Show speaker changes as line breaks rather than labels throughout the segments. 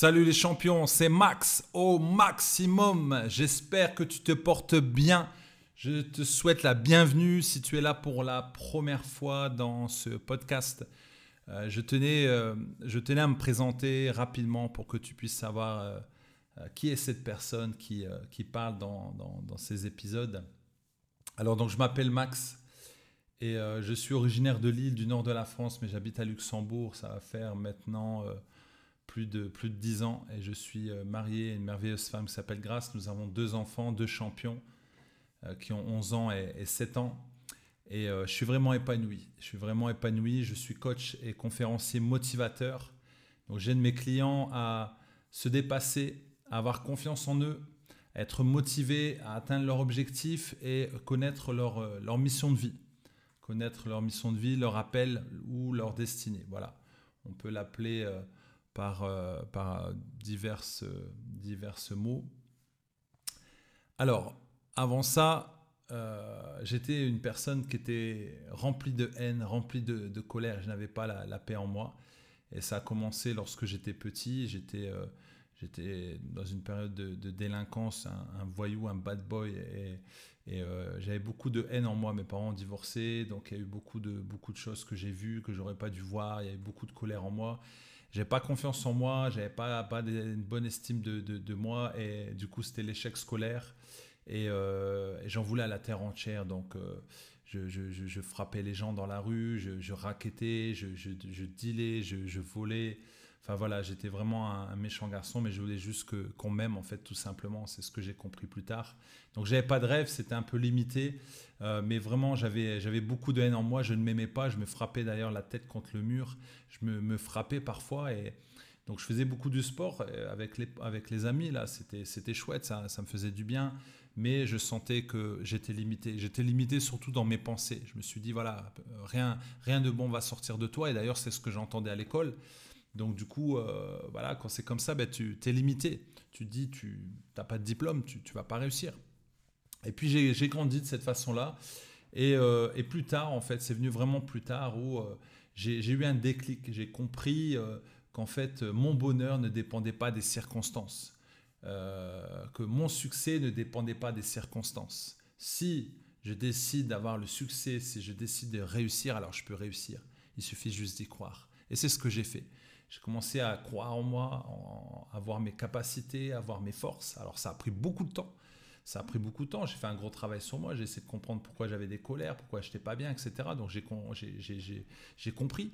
Salut les champions, c'est Max au maximum. J'espère que tu te portes bien. Je te souhaite la bienvenue si tu es là pour la première fois dans ce podcast. Euh, je, tenais, euh, je tenais à me présenter rapidement pour que tu puisses savoir euh, qui est cette personne qui, qui parle dans, dans, dans, ces épisodes. Alors donc je m'appelle Max et je suis originaire de Lille, du nord de la France, mais j'habite à Luxembourg. Ça va faire maintenant plus de, plus de 10 ans et je suis euh, marié à une merveilleuse femme qui s'appelle Grace. Nous avons deux enfants, deux champions euh, qui ont 11 ans et, 7 ans. Et euh, je suis vraiment épanoui. Je suis vraiment épanoui. Je suis coach et conférencier motivateur. Donc j'aide mes clients à se dépasser, à avoir confiance en eux, à être motivés, à atteindre leur objectif et connaître leur, leur mission de vie. Connaître leur mission de vie, leur appel ou leur destinée. Voilà. On peut l'appeler par, euh, par diverses, diverses mots. Alors, avant ça, euh, j'étais une personne qui était remplie de haine, remplie de, colère. Je n'avais pas la, paix en moi. Et ça a commencé lorsque j'étais petit. J'étais euh, dans une période de, délinquance, un, voyou, un bad boy. Et, et j'avais beaucoup de haine en moi. Mes parents ont divorcé. Donc il y a eu beaucoup de, beaucoup de choses que j'ai vues, que j'aurais pas dû voir. Il y avait beaucoup de colère en moi j'avais pas confiance en moi, j'avais pas, pas une bonne estime de, de, moi et du coup c'était l'échec scolaire euh, et, j'en voulais à la terre entière donc euh, je, je, frappais les gens dans la rue, je, je, je, je dealais, je, volais. Enfin voilà, j'étais vraiment un, méchant garçon, mais je voulais juste qu'on m'aime en fait tout simplement. C'est ce que j'ai compris plus tard. Donc j'avais pas de rêve, c'était un peu limité, euh, mais vraiment j'avais, j'avais beaucoup de haine en moi. Je ne m'aimais pas, je me frappais d'ailleurs la tête contre le mur. Je me, me frappais parfois et donc je faisais beaucoup de sport euh, avec les, avec les amis là. C'était, chouette, ça, ça me faisait du bien mais je sentais que j'étais limité. J'étais limité surtout dans mes pensées. Je me suis dit, voilà, rien, rien de bon va sortir de toi. Et d'ailleurs, c'est ce que j'entendais à l'école. Donc du coup, euh, voilà, quand c'est comme ça, ben, tu es limité. Tu dis, tu n'as pas de diplôme, tu ne vas pas réussir. Et puis j'ai grandi de cette façon-là. Et, euh, et, plus tard, en fait, c'est venu vraiment plus tard où euh, j'ai eu un déclic. J'ai compris qu'en fait, mon bonheur ne dépendait pas des circonstances. que mon succès ne dépendait pas des circonstances. Si je décide d'avoir le succès, si je décide de réussir, alors je peux réussir. Il suffit juste d'y croire. Et c'est ce que j'ai fait j'ai commencé à croire en moi, à voir mes capacités, à voir mes forces. Alors ça a pris beaucoup de temps. Ça a pris beaucoup de temps. J'ai fait un gros travail sur moi. J'ai essayé de comprendre pourquoi j'avais des colères, pourquoi je n'étais pas bien, etc. Donc j'ai compris.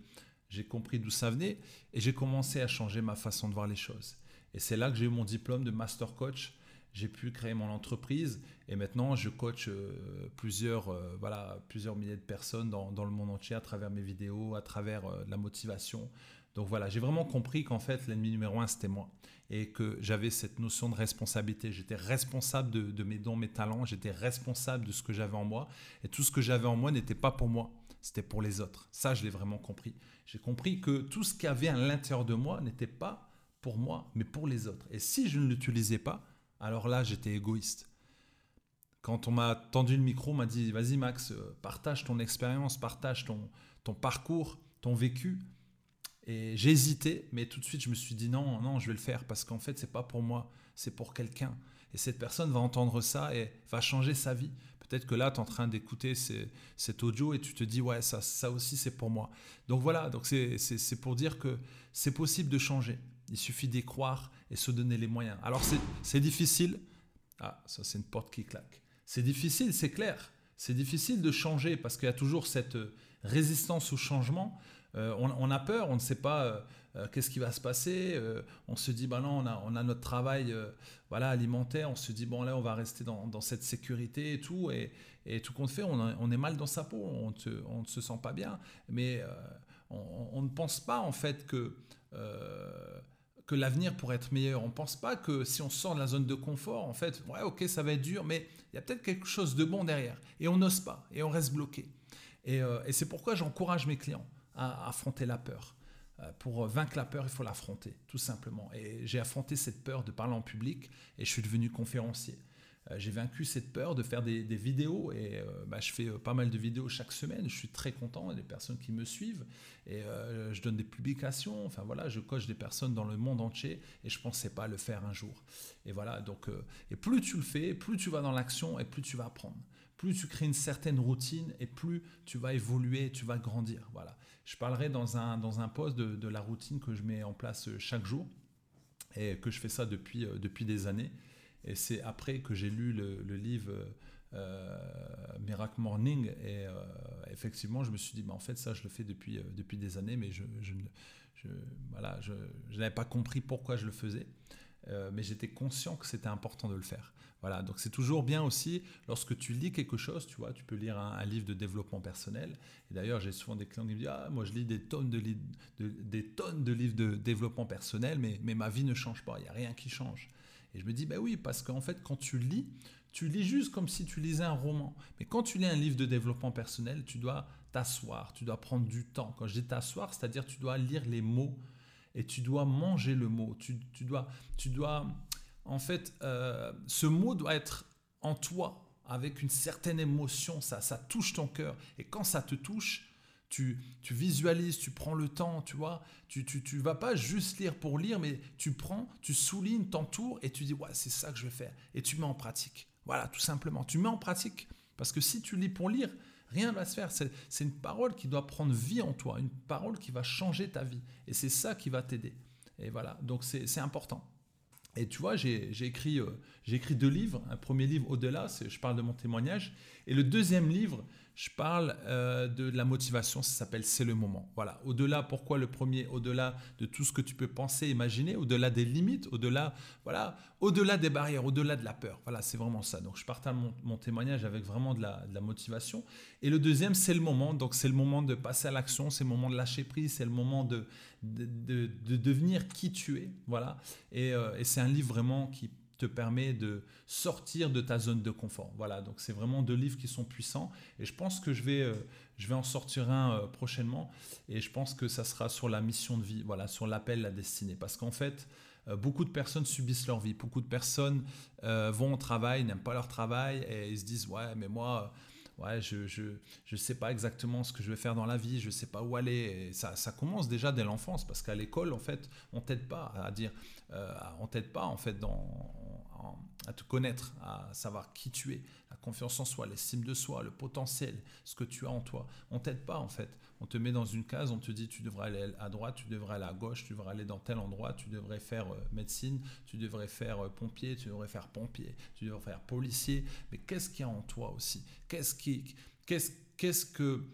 J'ai compris d'où ça venait et j'ai commencé à changer ma façon de voir les choses. Et c'est là que j'ai eu mon diplôme de master coach. J'ai pu créer mon entreprise et maintenant je coach euh, plusieurs, euh, voilà, plusieurs milliers de personnes dans, dans, le monde entier à travers mes vidéos, à travers euh, la motivation, donc voilà, j'ai vraiment compris qu'en fait, l'ennemi numéro un, c'était moi. Et que j'avais cette notion de responsabilité. J'étais responsable de, mes dons, mes talents. J'étais responsable de ce que j'avais en moi. Et tout ce que j'avais en moi n'était pas pour moi. C'était pour les autres. Ça, je l'ai vraiment compris. J'ai compris que tout ce qu'il y avait à l'intérieur de moi n'était pas pour moi, mais pour les autres. Et si je ne l'utilisais pas, alors là, j'étais égoïste. Quand on m'a tendu le micro, on m'a dit, vas-y Max, euh, partage ton expérience, partage ton, ton parcours, ton vécu. Et hésité, mais tout de suite, je me suis dit non, non, je vais le faire parce qu'en fait, c'est pas pour moi, c'est pour quelqu'un. Et cette personne va entendre ça et va changer sa vie. Peut-être que là, tu es en train d'écouter cet audio et tu te dis, ouais, ça, ça aussi, c'est pour moi. Donc voilà, donc c'est pour dire que c'est possible de changer. Il suffit d'y croire et se donner les moyens. Alors c'est difficile. Ah, ça c'est une porte qui claque. C'est difficile, c'est clair. C'est difficile de changer parce qu'il y a toujours cette résistance au changement. Euh, on, a peur, on ne sait pas euh, euh, qu'est-ce qui va se passer. on se dit, bah non, on a, on a notre travail voilà, alimentaire, on se dit, bon là, on va rester dans, cette sécurité et tout. Et, et tout compte fait, on, est mal dans sa peau, on, ne se sent pas bien. Mais on, ne pense pas en fait que que l'avenir pourrait être meilleur. On ne pense pas que si on sort de la zone de confort, en fait, ouais, ok, ça va être dur, mais il y a peut-être quelque chose de bon derrière. Et on n'ose pas, et on reste bloqué. Et, et c'est pourquoi j'encourage mes clients à affronter la peur. Euh, pour vaincre la peur, il faut l'affronter, tout simplement. Et j'ai affronté cette peur de parler en public et je suis devenu conférencier. euh, j'ai vaincu cette peur de faire des, vidéos et euh, bah, je fais euh, pas mal de vidéos chaque semaine. Je suis très content, des personnes qui me suivent et je donne des publications. Enfin voilà, je coach des personnes dans le monde entier et je pensais pas le faire un jour. Et voilà, donc et plus tu le fais, plus tu vas dans l'action et plus tu vas apprendre. Plus tu crées une certaine routine et plus tu vas évoluer, tu vas grandir. Voilà. Je parlerai dans un, dans un post de, la routine que je mets en place chaque jour et que je fais ça depuis, depuis des années. Et c'est après que j'ai lu le, livre euh, Miracle Morning. Et euh, effectivement, je me suis dit, bah, en fait, ça, je le fais depuis, euh, depuis des années, mais je, je, je voilà, je, n'avais pas compris pourquoi je le faisais. Mais j'étais conscient que c'était important de le faire. Voilà, donc c'est toujours bien aussi lorsque tu lis quelque chose, tu vois, tu peux lire un, livre de développement personnel. Et d'ailleurs, j'ai souvent des clients qui me disent Ah, moi je lis des tonnes de, de, des tonnes de livres de développement personnel, mais, mais ma vie ne change pas, il n'y a rien qui change. Et je me dis, bah oui, parce qu'en fait, quand tu lis, tu lis juste comme si tu lisais un roman. Mais quand tu lis un livre de développement personnel, tu dois t'asseoir, tu dois prendre du temps. Quand je dis t'asseoir, c'est-à-dire tu dois lire les mots et tu dois manger le mot. Tu, dois, tu dois, en fait, euh, ce mot doit être en toi avec une certaine émotion. Ça, ça touche ton cœur. Et quand ça te touche, tu, visualises, tu prends le temps, tu vois. Tu, tu, vas pas juste lire pour lire, mais tu prends, tu soulignes, t'entoures et tu dis, ouais, c'est ça que je vais faire. Et tu mets en pratique. Voilà, tout simplement. Tu mets en pratique. Parce que si tu lis pour lire, rien ne va se faire. C'est une parole qui doit prendre vie en toi, une parole qui va changer ta vie. Et c'est ça qui va t'aider. Et voilà, donc c'est important. Et tu vois, j'ai écrit, euh, écrit deux livres. Un premier livre, Au-delà, je parle de mon témoignage. Et le deuxième livre, je parle euh, de la motivation, ça s'appelle C'est le moment. Voilà, au-delà, pourquoi le premier Au-delà de tout ce que tu peux penser, imaginer, au-delà des limites, au-delà, voilà, au-delà des barrières, au-delà de la peur. Voilà, c'est vraiment ça. Donc, je partage mon, témoignage avec vraiment de la, motivation. Et le deuxième, c'est le moment. Donc, c'est le moment de passer à l'action, c'est le moment de lâcher prise, c'est le moment de, de, de, devenir qui tu es. Voilà. Et, euh, et c'est un livre vraiment qui te permet de sortir de ta zone de confort. Voilà, donc c'est vraiment deux livres qui sont puissants et je pense que je vais, euh, je vais en sortir un euh, prochainement et je pense que ça sera sur la mission de vie, voilà, sur l'appel, la destinée. Parce qu'en fait, euh, beaucoup de personnes subissent leur vie, beaucoup de personnes vont au travail, n'aiment pas leur travail et ils se disent ouais mais moi ouais, je je, je sais pas exactement ce que je vais faire dans la vie, je ne sais pas où aller. Et ça, ça commence déjà dès l'enfance, parce qu'à l'école, en fait, on t'aide pas à dire, euh, on t'aide pas en fait à te connaître, à savoir qui tu es, la confiance en soi, l'estime de soi, le potentiel, ce que tu as en toi. On t'aide pas en fait. On te met dans une case, on te dit tu devrais aller à droite, tu devrais aller à gauche, tu devrais aller dans tel endroit, tu devrais faire euh, médecine, tu devrais faire euh, pompier, tu devrais faire pompier, tu devrais faire policier. Mais qu'est-ce qu'il y a en toi aussi? Qu'est-ce qui, qu'est-ce, qu'est-ce que,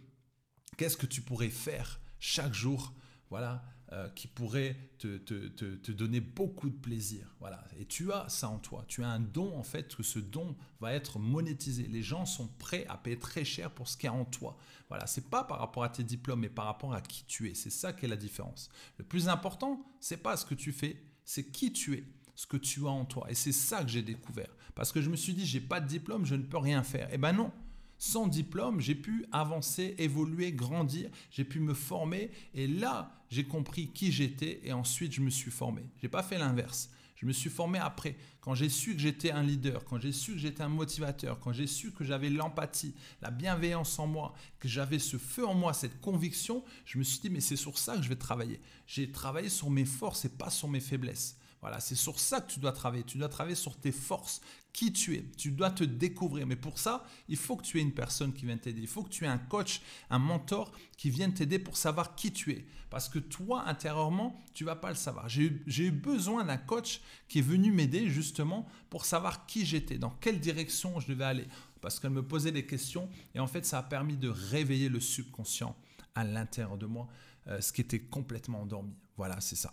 qu'est-ce que tu pourrais faire chaque jour? Voilà euh, qui pourrait te, te, te, donner beaucoup de plaisir. Voilà. Et tu as ça en toi. Tu as un don, en fait, que ce don va être monétisé. Les gens sont prêts à payer très cher pour ce qu'il y a en toi. Voilà. C'est pas par rapport à tes diplômes, mais par rapport à qui tu es. C'est ça qui est la différence. Le plus important, c'est pas ce que tu fais, c'est qui tu es ce que tu as en toi. Et c'est ça que j'ai découvert. Parce que je me suis dit, j'ai pas de diplôme, je ne peux rien faire. Eh ben non, sans diplôme, j'ai pu avancer, évoluer, grandir, j'ai pu me former et là, j'ai compris qui j'étais et ensuite je me suis formé. J'ai pas fait l'inverse. Je me suis formé après, quand j'ai su que j'étais un leader, quand j'ai su que j'étais un motivateur, quand j'ai su que j'avais l'empathie, la bienveillance en moi, que j'avais ce feu en moi, cette conviction, je me suis dit, mais c'est sur ça que je vais travailler. J'ai travaillé sur mes forces et pas sur mes faiblesses. Voilà, c'est sur ça que tu dois travailler. Tu dois travailler sur tes forces, qui tu es. Tu dois te découvrir. Mais pour ça, il faut que tu aies une personne qui vienne t'aider. Il faut que tu aies un coach, un mentor qui vienne t'aider pour savoir qui tu es. Parce que toi, intérieurement, tu vas pas le savoir. J'ai eu, besoin d'un coach qui est venu m'aider justement pour savoir qui j'étais, dans quelle direction je devais aller. Parce qu'elle me posait des questions et en fait, ça a permis de réveiller le subconscient à l'intérieur de moi, euh, ce qui était complètement endormi. Voilà, c'est ça.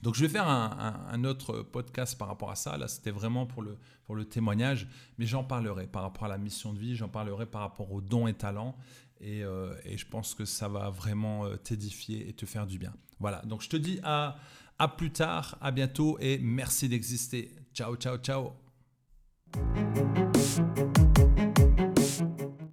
Donc je vais faire un, autre podcast par rapport à ça. Là, c'était vraiment pour le, pour le témoignage, mais j'en parlerai par rapport à la mission de vie, j'en parlerai par rapport aux dons et talents. Et, euh, et je pense que ça va vraiment euh, t'édifier et te faire du bien. Voilà, donc je te dis à, à plus tard, à bientôt et merci d'exister. Ciao, ciao, ciao.